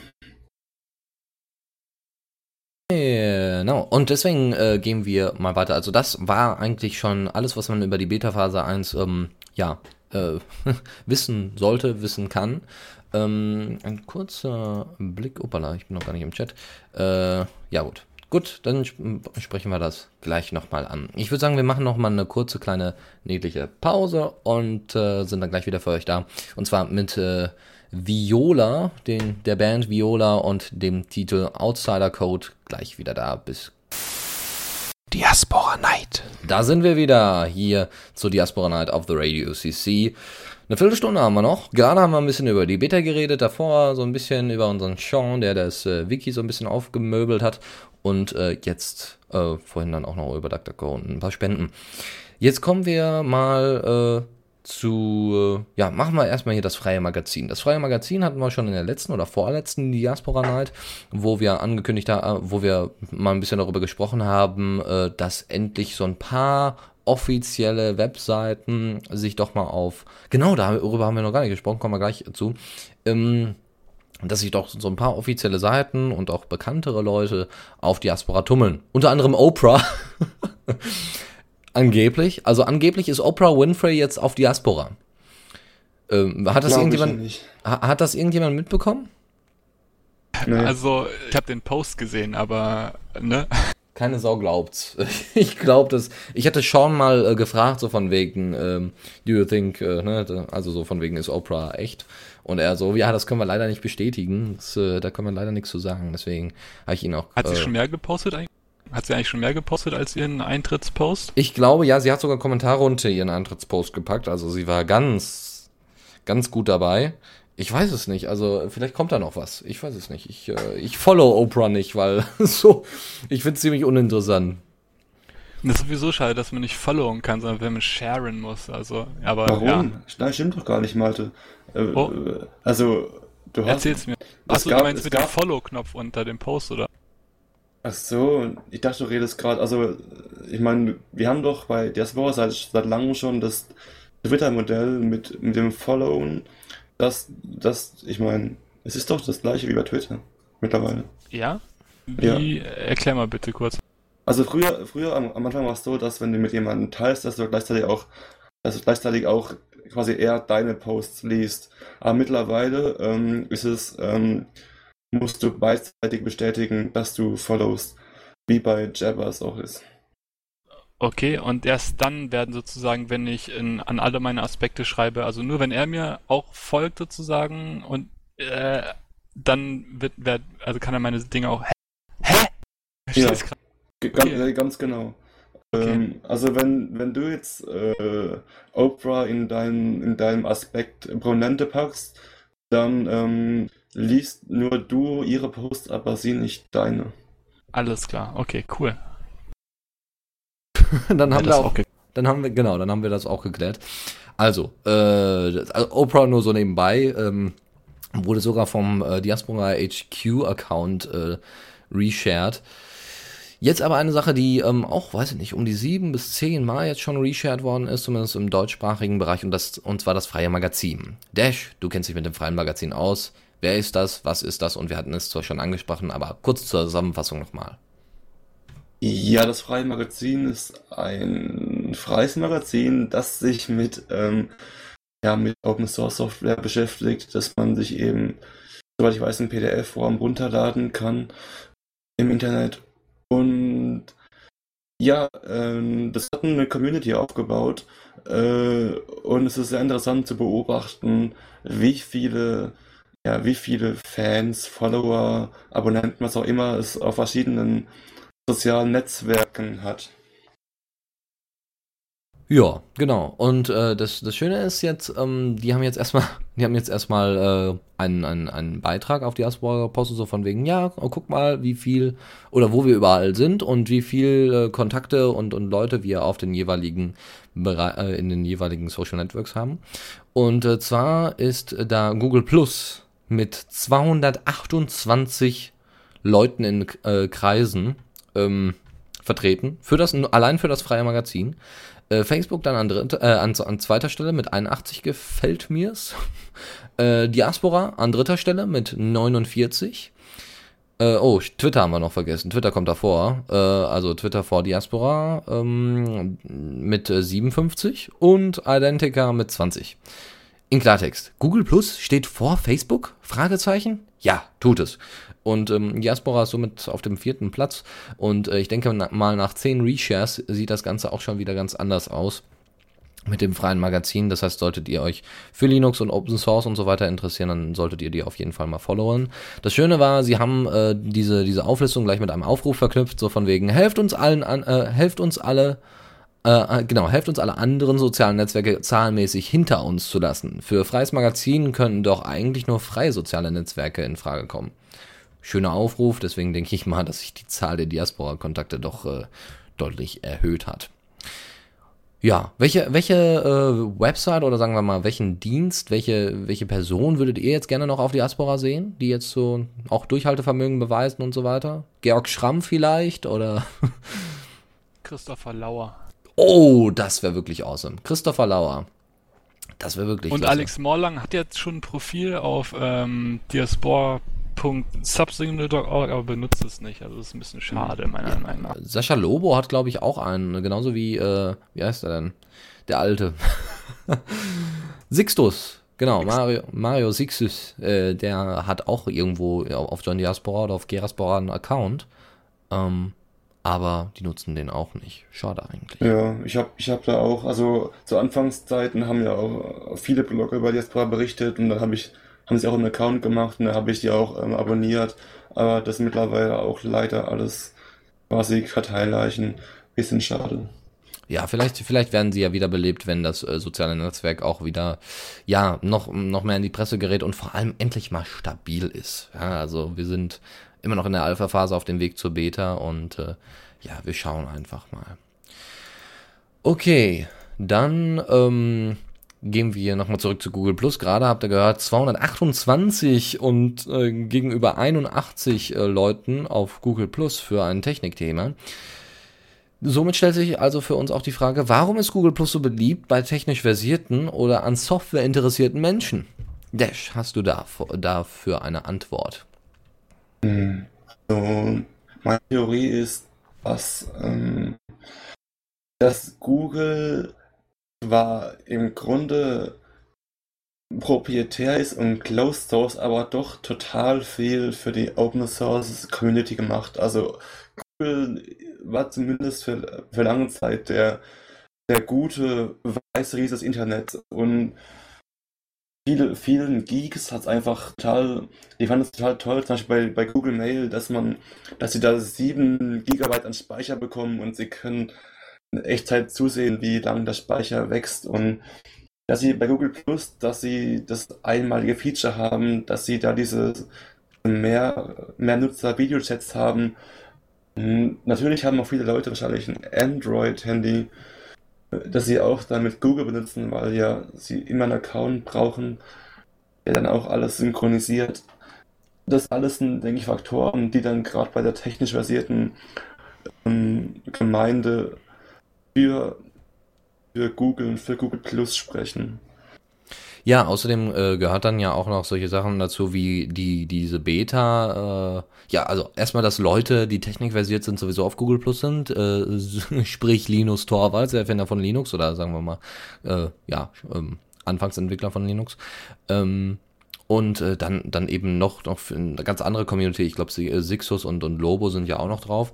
Genau, und deswegen äh, gehen wir mal weiter. Also das war eigentlich schon alles, was man über die Beta-Phase 1 ähm, ja, äh, wissen sollte, wissen kann. Ähm, ein kurzer Blick, opala, ich bin noch gar nicht im Chat. Äh, ja gut, Gut, dann sprechen wir das gleich nochmal an. Ich würde sagen, wir machen nochmal eine kurze, kleine, niedliche Pause und äh, sind dann gleich wieder für euch da. Und zwar mit äh, Viola, den, der Band Viola und dem Titel Outsider Code gleich wieder da. Bis Diaspora Night. Da sind wir wieder hier zur Diaspora Night of the Radio CC. Eine Viertelstunde haben wir noch. Gerade haben wir ein bisschen über die Beta geredet, davor so ein bisschen über unseren Sean, der das äh, Wiki so ein bisschen aufgemöbelt hat. Und äh, jetzt äh, vorhin dann auch noch über DuckDuckGo und ein paar Spenden. Jetzt kommen wir mal äh, zu, äh, ja, machen wir erstmal hier das freie Magazin. Das freie Magazin hatten wir schon in der letzten oder vorletzten Diaspora Night, wo wir angekündigt haben, wo wir mal ein bisschen darüber gesprochen haben, äh, dass endlich so ein paar offizielle Webseiten sich doch mal auf, genau darüber haben wir noch gar nicht gesprochen, kommen wir gleich zu, ähm, dass sich doch so ein paar offizielle Seiten und auch bekanntere Leute auf Diaspora tummeln. Unter anderem Oprah. angeblich. Also angeblich ist Oprah Winfrey jetzt auf Diaspora. Ähm, hat, das irgendjemand, hat das irgendjemand mitbekommen? Nee. Also, ich habe den Post gesehen, aber, ne? Keine Sau glaubt's. Ich glaube das. Ich hatte Sean mal äh, gefragt, so von wegen, ähm, do you think, äh, ne, also so von wegen, ist Oprah echt? Und er so, ja, das können wir leider nicht bestätigen. Das, äh, da können wir leider nichts zu sagen. Deswegen habe ich ihn auch. Hat sie äh, schon mehr gepostet eigentlich? Hat sie eigentlich schon mehr gepostet als ihren Eintrittspost? Ich glaube, ja, sie hat sogar Kommentare unter ihren Eintrittspost gepackt. Also sie war ganz, ganz gut dabei. Ich weiß es nicht. Also vielleicht kommt da noch was. Ich weiß es nicht. Ich, äh, ich follow Oprah nicht, weil so, ich finde es ziemlich uninteressant. Das ist sowieso schade, dass man nicht followen kann, sondern wenn man sharen muss. Also, aber Warum? Ja. Nein, stimmt doch gar nicht, Malte. Äh, oh. Also, du hast. Erzähl's mir. Achso, du meinst mit dem Follow-Knopf unter dem Post, oder? Ach so, ich dachte, du redest gerade, also, ich meine, wir haben doch bei Diaspora seit, seit langem schon das Twitter-Modell mit, mit dem Followen, das, das, ich meine, es ist doch das gleiche wie bei Twitter mittlerweile. Ja? Wie, ja. erklär mal bitte kurz. Also früher, früher am, am Anfang war es so, dass wenn du mit jemandem teilst, dass du gleichzeitig auch, dass du gleichzeitig auch quasi eher deine Posts liest. Aber mittlerweile ähm, ist es, ähm, musst du beidseitig bestätigen, dass du followst, wie bei Jabbers auch ist. Okay, und erst dann werden sozusagen, wenn ich in, an alle meine Aspekte schreibe, also nur wenn er mir auch folgt sozusagen und äh, dann wird, wird, also kann er meine Dinge auch. Hä? Hä? Ja, ganz, okay. ganz genau. Okay. Ähm, also wenn, wenn du jetzt äh, Oprah in, dein, in deinem Aspekt Prominente packst, dann ähm, liest nur du ihre Posts, aber sie nicht deine. Alles klar, okay, cool. dann haben ja, wir auch, dann haben wir, genau, dann haben wir das auch geklärt. Also, äh, also Oprah nur so nebenbei, ähm, wurde sogar vom äh, Diaspora HQ Account äh, reshared. Jetzt aber eine Sache, die ähm, auch, weiß ich nicht, um die sieben bis zehn Mal jetzt schon reshared worden ist, zumindest im deutschsprachigen Bereich, und, das, und zwar das freie Magazin. Dash, du kennst dich mit dem freien Magazin aus. Wer ist das? Was ist das? Und wir hatten es zwar schon angesprochen, aber kurz zur Zusammenfassung nochmal. Ja, das freie Magazin ist ein freies Magazin, das sich mit, ähm, ja, mit Open Source Software beschäftigt, dass man sich eben, soweit ich weiß, in PDF-Form runterladen kann im Internet. Und ja, ähm, das hat eine Community aufgebaut äh, und es ist sehr interessant zu beobachten, wie viele, ja, wie viele Fans, Follower, Abonnenten, was auch immer es auf verschiedenen sozialen Netzwerken hat. Ja, genau. Und äh, das, das Schöne ist jetzt, ähm, die haben jetzt erstmal, die haben jetzt erstmal äh, einen, einen, einen Beitrag auf die Diaspora gepostet, so von wegen, ja, guck mal, wie viel oder wo wir überall sind und wie viel äh, Kontakte und, und Leute wir auf den jeweiligen äh, in den jeweiligen Social Networks haben. Und äh, zwar ist da Google Plus mit 228 Leuten in äh, Kreisen ähm, vertreten, für das, allein für das freie Magazin. Äh, Facebook dann an, dritte, äh, an, an, zweiter Stelle mit 81 gefällt mir's. Äh, Diaspora an dritter Stelle mit 49. Äh, oh, Twitter haben wir noch vergessen. Twitter kommt davor. Äh, also Twitter vor Diaspora ähm, mit 57 und Identica mit 20. In Klartext. Google Plus steht vor Facebook? Fragezeichen? Ja, tut es. Und ähm, Diaspora ist somit auf dem vierten Platz. Und äh, ich denke mal, nach zehn Reshares sieht das Ganze auch schon wieder ganz anders aus mit dem freien Magazin. Das heißt, solltet ihr euch für Linux und Open Source und so weiter interessieren, dann solltet ihr die auf jeden Fall mal followen. Das Schöne war, sie haben äh, diese, diese Auflistung gleich mit einem Aufruf verknüpft, so von wegen, helft uns allen an, äh, helft uns alle, äh, äh genau, helft uns alle anderen sozialen Netzwerke zahlenmäßig hinter uns zu lassen. Für freies Magazin können doch eigentlich nur freie soziale Netzwerke in Frage kommen schöner Aufruf. Deswegen denke ich mal, dass sich die Zahl der Diaspora-Kontakte doch äh, deutlich erhöht hat. Ja, welche, welche äh, Website oder sagen wir mal, welchen Dienst, welche, welche Person würdet ihr jetzt gerne noch auf Diaspora sehen, die jetzt so auch Durchhaltevermögen beweisen und so weiter? Georg Schramm vielleicht oder? Christopher Lauer. Oh, das wäre wirklich awesome. Christopher Lauer. Das wäre wirklich Und klasse. Alex Morlang hat jetzt schon ein Profil auf ähm, diaspora.subsignal.org, aber benutzt es nicht. Also das ist ein bisschen schade, meiner Meinung nach. Sascha Lobo hat, glaube ich, auch einen, genauso wie, äh, wie heißt er denn? Der Alte. Sixtus. Genau, Mario, Mario Sixtus, äh, der hat auch irgendwo auf John Diaspora oder auf Geraspora einen Account. Ähm, aber die nutzen den auch nicht. Schade eigentlich. Ja, ich habe ich hab da auch, also zu Anfangszeiten haben ja auch viele Blogger über Diaspora berichtet und dann habe ich, haben sie auch einen Account gemacht und da habe ich die auch ähm, abonniert. Aber das ist mittlerweile auch leider alles quasi Karteileichen. Bisschen schade. Ja, vielleicht, vielleicht werden sie ja wieder belebt, wenn das äh, soziale Netzwerk auch wieder, ja, noch, noch mehr in die Presse gerät und vor allem endlich mal stabil ist. Ja, also wir sind immer noch in der Alpha-Phase auf dem Weg zur Beta und äh, ja, wir schauen einfach mal. Okay, dann ähm, gehen wir nochmal zurück zu Google Plus. Gerade habt ihr gehört, 228 und äh, gegenüber 81 äh, Leuten auf Google Plus für ein Technikthema. Somit stellt sich also für uns auch die Frage, warum ist Google Plus so beliebt bei technisch versierten oder an Software interessierten Menschen? Dash, hast du da, dafür eine Antwort? Hm. So, meine Theorie ist, dass, ähm, dass Google zwar im Grunde proprietär ist und Closed Source, aber doch total viel für die Open Source Community gemacht. Also Google war zumindest für, für lange Zeit der, der gute weiße Riese des Internets und viele, vielen Geeks hat es einfach total, die fanden es total toll, zum Beispiel bei, bei Google Mail, dass man, dass sie da 7 Gigabyte an Speicher bekommen und sie können Echtzeit zusehen, wie lang der Speicher wächst und dass sie bei Google Plus, dass sie das einmalige Feature haben, dass sie da diese mehr, mehr Nutzer Videochats haben. Natürlich haben auch viele Leute wahrscheinlich ein Android-Handy, dass sie auch dann mit Google benutzen, weil ja sie immer einen Account brauchen, der dann auch alles synchronisiert. Das alles sind, denke ich, Faktoren, die dann gerade bei der technisch versierten ähm, Gemeinde für, für Google und für Google Plus sprechen. Ja, außerdem äh, gehört dann ja auch noch solche Sachen dazu wie die diese Beta. Äh, ja, also erstmal, dass Leute, die technikversiert sind, sowieso auf Google Plus sind. Äh, sprich Linus Torvalds, der Erfinder von Linux oder sagen wir mal, äh, ja, ähm, Anfangsentwickler von Linux. Ähm, und äh, dann, dann eben noch, noch eine ganz andere Community. Ich glaube, Sixus und, und Lobo sind ja auch noch drauf.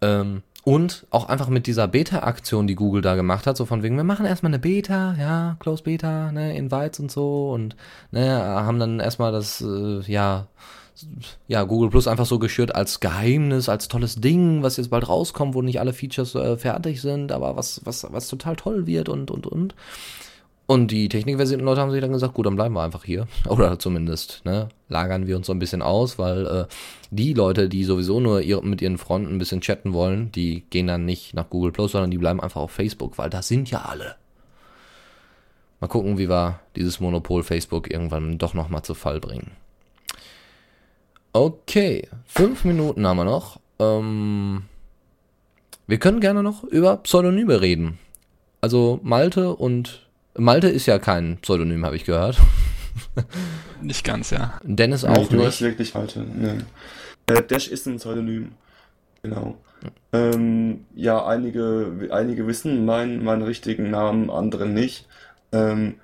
Ähm, und auch einfach mit dieser Beta-Aktion, die Google da gemacht hat, so von wegen, wir machen erstmal eine Beta, ja, Close Beta, ne, Invites und so und ne, haben dann erstmal das, äh, ja, ja, Google Plus einfach so geschürt als Geheimnis, als tolles Ding, was jetzt bald rauskommt, wo nicht alle Features äh, fertig sind, aber was, was, was total toll wird und, und, und. Und die technikversierten Leute haben sich dann gesagt, gut, dann bleiben wir einfach hier. Oder zumindest, ne, lagern wir uns so ein bisschen aus, weil äh, die Leute, die sowieso nur ihr, mit ihren Fronten ein bisschen chatten wollen, die gehen dann nicht nach Google Plus, sondern die bleiben einfach auf Facebook, weil da sind ja alle. Mal gucken, wie wir dieses Monopol Facebook irgendwann doch nochmal zu Fall bringen. Okay, fünf Minuten haben wir noch. Ähm, wir können gerne noch über Pseudonyme reden. Also Malte und Malte ist ja kein Pseudonym, habe ich gehört. Nicht ganz, ja. Dennis auch nee, nicht. Ist wirklich Malte. Nee. Äh, Dash ist ein Pseudonym. Genau. Ähm, ja, einige, einige wissen meinen, meinen richtigen Namen, andere nicht. Ähm,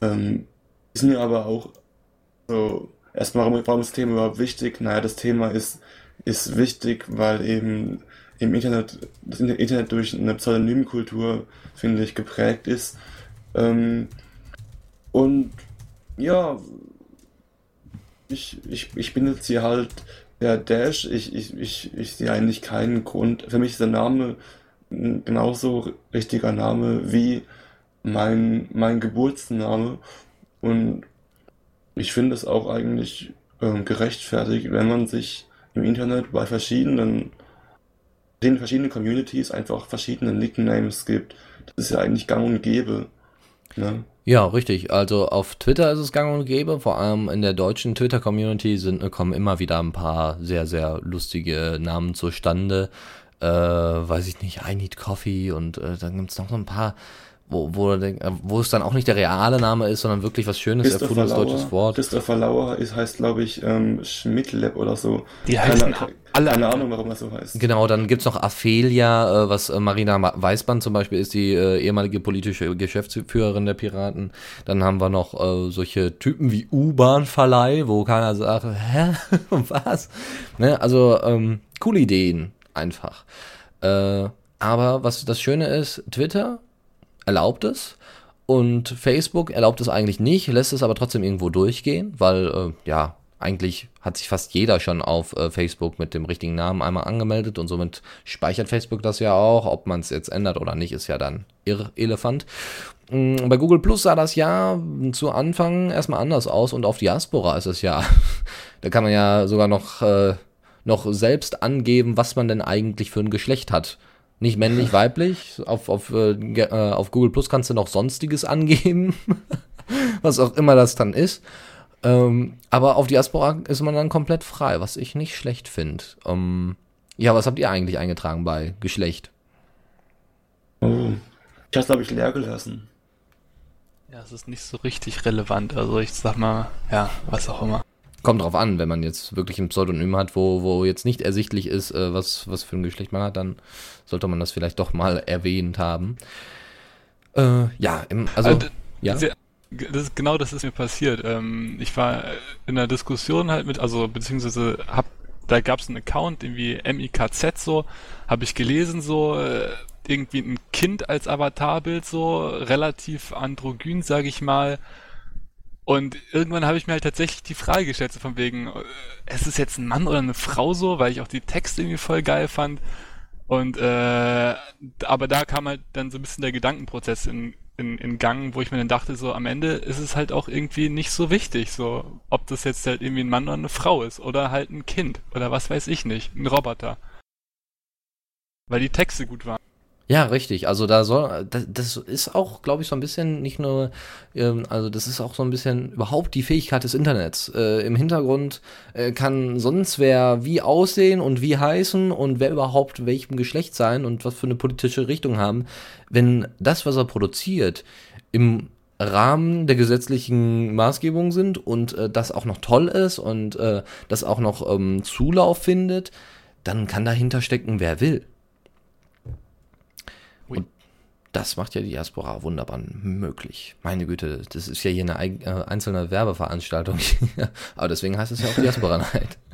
ähm, ist mir aber auch so, erstmal, warum, warum ist das Thema überhaupt wichtig? Naja, das Thema ist, ist wichtig, weil eben im Internet, das Internet durch eine Pseudonymkultur, finde ich, geprägt ist. Ähm, und ja, ich, ich, ich bin jetzt hier halt der Dash. Ich, ich, ich, ich sehe eigentlich keinen Grund. Für mich ist der Name ein genauso richtiger Name wie mein, mein Geburtsname. Und ich finde es auch eigentlich ähm, gerechtfertigt, wenn man sich im Internet bei verschiedenen, den verschiedenen Communities einfach verschiedene Nicknames gibt. Das ist ja eigentlich gang und gäbe. Ne? Ja, richtig. Also auf Twitter ist es gang und gäbe. Vor allem in der deutschen Twitter-Community sind, kommen immer wieder ein paar sehr, sehr lustige Namen zustande. Äh, weiß ich nicht, I Need Coffee und äh, dann gibt es noch so ein paar wo, wo, wo es dann auch nicht der reale Name ist, sondern wirklich was Schönes, erfundenes deutsches Wort. Christopher Lauer ist, heißt, glaube ich, ähm, Schmidtlab oder so. Die heißen keine, alle. Keine Ahnung, warum das so heißt. Genau, dann gibt's noch Aphelia, äh, was äh, Marina Weißband zum Beispiel ist, die äh, ehemalige politische Geschäftsführerin der Piraten. Dann haben wir noch äh, solche Typen wie U-Bahn-Verleih, wo keiner sagt, hä, was? Ne? Also, ähm, coole Ideen, einfach. Äh, aber was das Schöne ist, Twitter erlaubt es und Facebook erlaubt es eigentlich nicht, lässt es aber trotzdem irgendwo durchgehen, weil äh, ja, eigentlich hat sich fast jeder schon auf äh, Facebook mit dem richtigen Namen einmal angemeldet und somit speichert Facebook das ja auch. Ob man es jetzt ändert oder nicht, ist ja dann Irrelefant. Mhm, bei Google Plus sah das ja zu Anfang erstmal anders aus und auf Diaspora ist es ja, da kann man ja sogar noch, äh, noch selbst angeben, was man denn eigentlich für ein Geschlecht hat. Nicht männlich, weiblich. Auf, auf, äh, äh, auf Google Plus kannst du noch Sonstiges angeben. was auch immer das dann ist. Ähm, aber auf Diaspora ist man dann komplett frei, was ich nicht schlecht finde. Ähm, ja, was habt ihr eigentlich eingetragen bei Geschlecht? Oh. Ich hab's, glaube ich, leer gelassen. Ja, es ist nicht so richtig relevant. Also ich sag mal, ja, was auch immer. Kommt drauf an, wenn man jetzt wirklich ein Pseudonym hat, wo, wo jetzt nicht ersichtlich ist, äh, was, was für ein Geschlecht man hat, dann sollte man das vielleicht doch mal erwähnt haben. Äh, ja, im, also, also ja. Das, genau das ist mir passiert. Ähm, ich war in einer Diskussion halt mit, also beziehungsweise hab, da gab es einen Account, irgendwie MIKZ so, habe ich gelesen so, äh, irgendwie ein Kind als Avatarbild so, relativ androgyn, sage ich mal. Und irgendwann habe ich mir halt tatsächlich die Frage gestellt, so von wegen, äh, ist es jetzt ein Mann oder eine Frau so, weil ich auch die Texte irgendwie voll geil fand. Und äh, aber da kam halt dann so ein bisschen der Gedankenprozess in, in, in Gang, wo ich mir dann dachte, so am Ende ist es halt auch irgendwie nicht so wichtig, so ob das jetzt halt irgendwie ein Mann oder eine Frau ist oder halt ein Kind oder was weiß ich nicht, ein Roboter. Weil die Texte gut waren. Ja, richtig. Also da soll, das, das ist auch, glaube ich, so ein bisschen nicht nur, ähm, also das ist auch so ein bisschen überhaupt die Fähigkeit des Internets. Äh, Im Hintergrund äh, kann sonst wer wie aussehen und wie heißen und wer überhaupt welchem Geschlecht sein und was für eine politische Richtung haben. Wenn das, was er produziert, im Rahmen der gesetzlichen Maßgebung sind und äh, das auch noch toll ist und äh, das auch noch ähm, Zulauf findet, dann kann dahinter stecken, wer will. Und das macht ja die Diaspora wunderbar möglich. Meine Güte, das ist ja hier eine äh, einzelne Werbeveranstaltung. Aber deswegen heißt es ja auch Diaspora Night.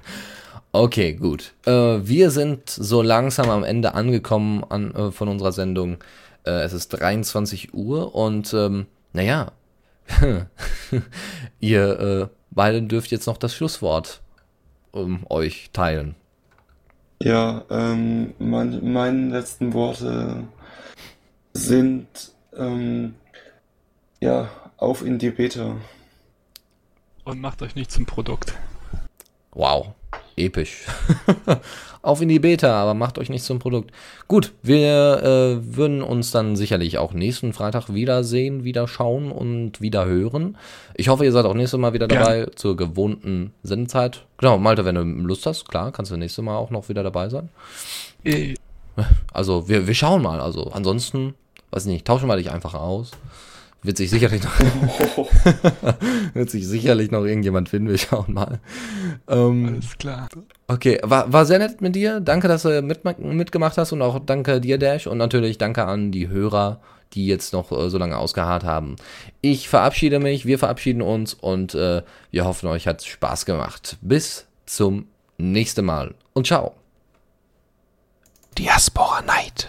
Okay, gut. Äh, wir sind so langsam am Ende angekommen an, äh, von unserer Sendung. Äh, es ist 23 Uhr und ähm, naja, ihr äh, beide dürft jetzt noch das Schlusswort um, euch teilen. Ja, ähm, mein, meine letzten Worte sind ähm, ja auf in die Beta. Und macht euch nicht zum Produkt. Wow, episch. auf in die Beta, aber macht euch nicht zum Produkt. Gut, wir äh, würden uns dann sicherlich auch nächsten Freitag wiedersehen, wieder schauen und wieder hören. Ich hoffe, ihr seid auch nächstes Mal wieder dabei ja. zur gewohnten Sendezeit. Genau, Malte, wenn du Lust hast, klar, kannst du nächstes Mal auch noch wieder dabei sein. Äh. Also, wir, wir schauen mal. Also, ansonsten weiß nicht, tauschen wir dich einfach aus. Wird sich sicherlich noch, wird sich sicherlich noch irgendjemand finden, wir schauen mal. Ähm, Alles klar. Okay, war, war sehr nett mit dir. Danke, dass du mit, mitgemacht hast und auch danke dir, Dash. Und natürlich danke an die Hörer, die jetzt noch äh, so lange ausgeharrt haben. Ich verabschiede mich, wir verabschieden uns und äh, wir hoffen, euch hat Spaß gemacht. Bis zum nächsten Mal und ciao. Diaspora Night.